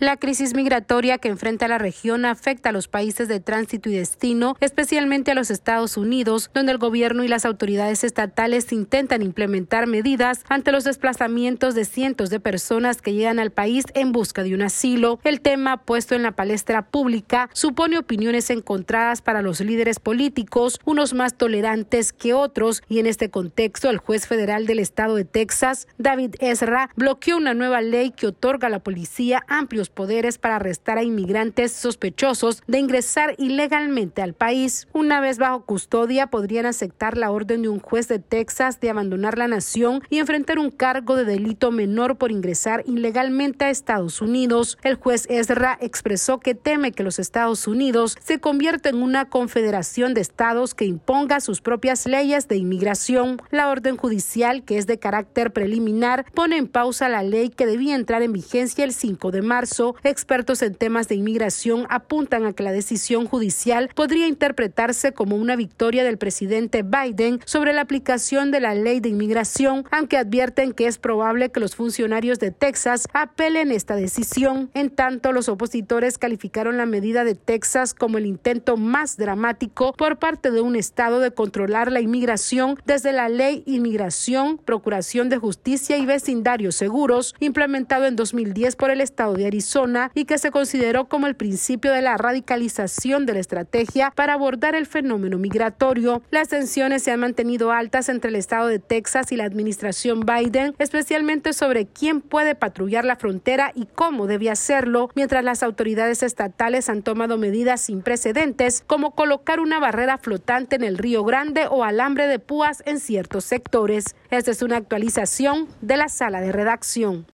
La crisis migratoria que enfrenta la región afecta a los países de tránsito y destino, especialmente a los Estados Unidos, donde el gobierno y las autoridades estatales intentan implementar medidas ante los desplazamientos de cientos de personas que llegan al país en busca de un asilo. El tema puesto en la palestra pública supone opiniones encontradas para los líderes políticos, unos más tolerantes que otros, y en este contexto el juez federal del estado de Texas, David Ezra, bloqueó una nueva ley que otorga a la policía amplios poderes para arrestar a inmigrantes sospechosos de ingresar ilegalmente al país. Una vez bajo custodia, podrían aceptar la orden de un juez de Texas de abandonar la nación y enfrentar un cargo de delito menor por ingresar ilegalmente a Estados Unidos. El juez Ezra expresó que teme que los Estados Unidos se convierta en una confederación de estados que imponga sus propias leyes de inmigración. La orden judicial, que es de carácter preliminar, pone en pausa la ley que debía entrar en vigencia el 5 de marzo expertos en temas de inmigración apuntan a que la decisión judicial podría interpretarse como una victoria del presidente Biden sobre la aplicación de la ley de inmigración, aunque advierten que es probable que los funcionarios de Texas apelen esta decisión. En tanto, los opositores calificaron la medida de Texas como el intento más dramático por parte de un estado de controlar la inmigración desde la ley Inmigración, Procuración de Justicia y Vecindarios Seguros, implementado en 2010 por el estado de Arizona y que se consideró como el principio de la radicalización de la estrategia para abordar el fenómeno migratorio. Las tensiones se han mantenido altas entre el estado de Texas y la administración Biden, especialmente sobre quién puede patrullar la frontera y cómo debe hacerlo, mientras las autoridades estatales han tomado medidas sin precedentes, como colocar una barrera flotante en el Río Grande o alambre de púas en ciertos sectores. Esta es una actualización de la sala de redacción.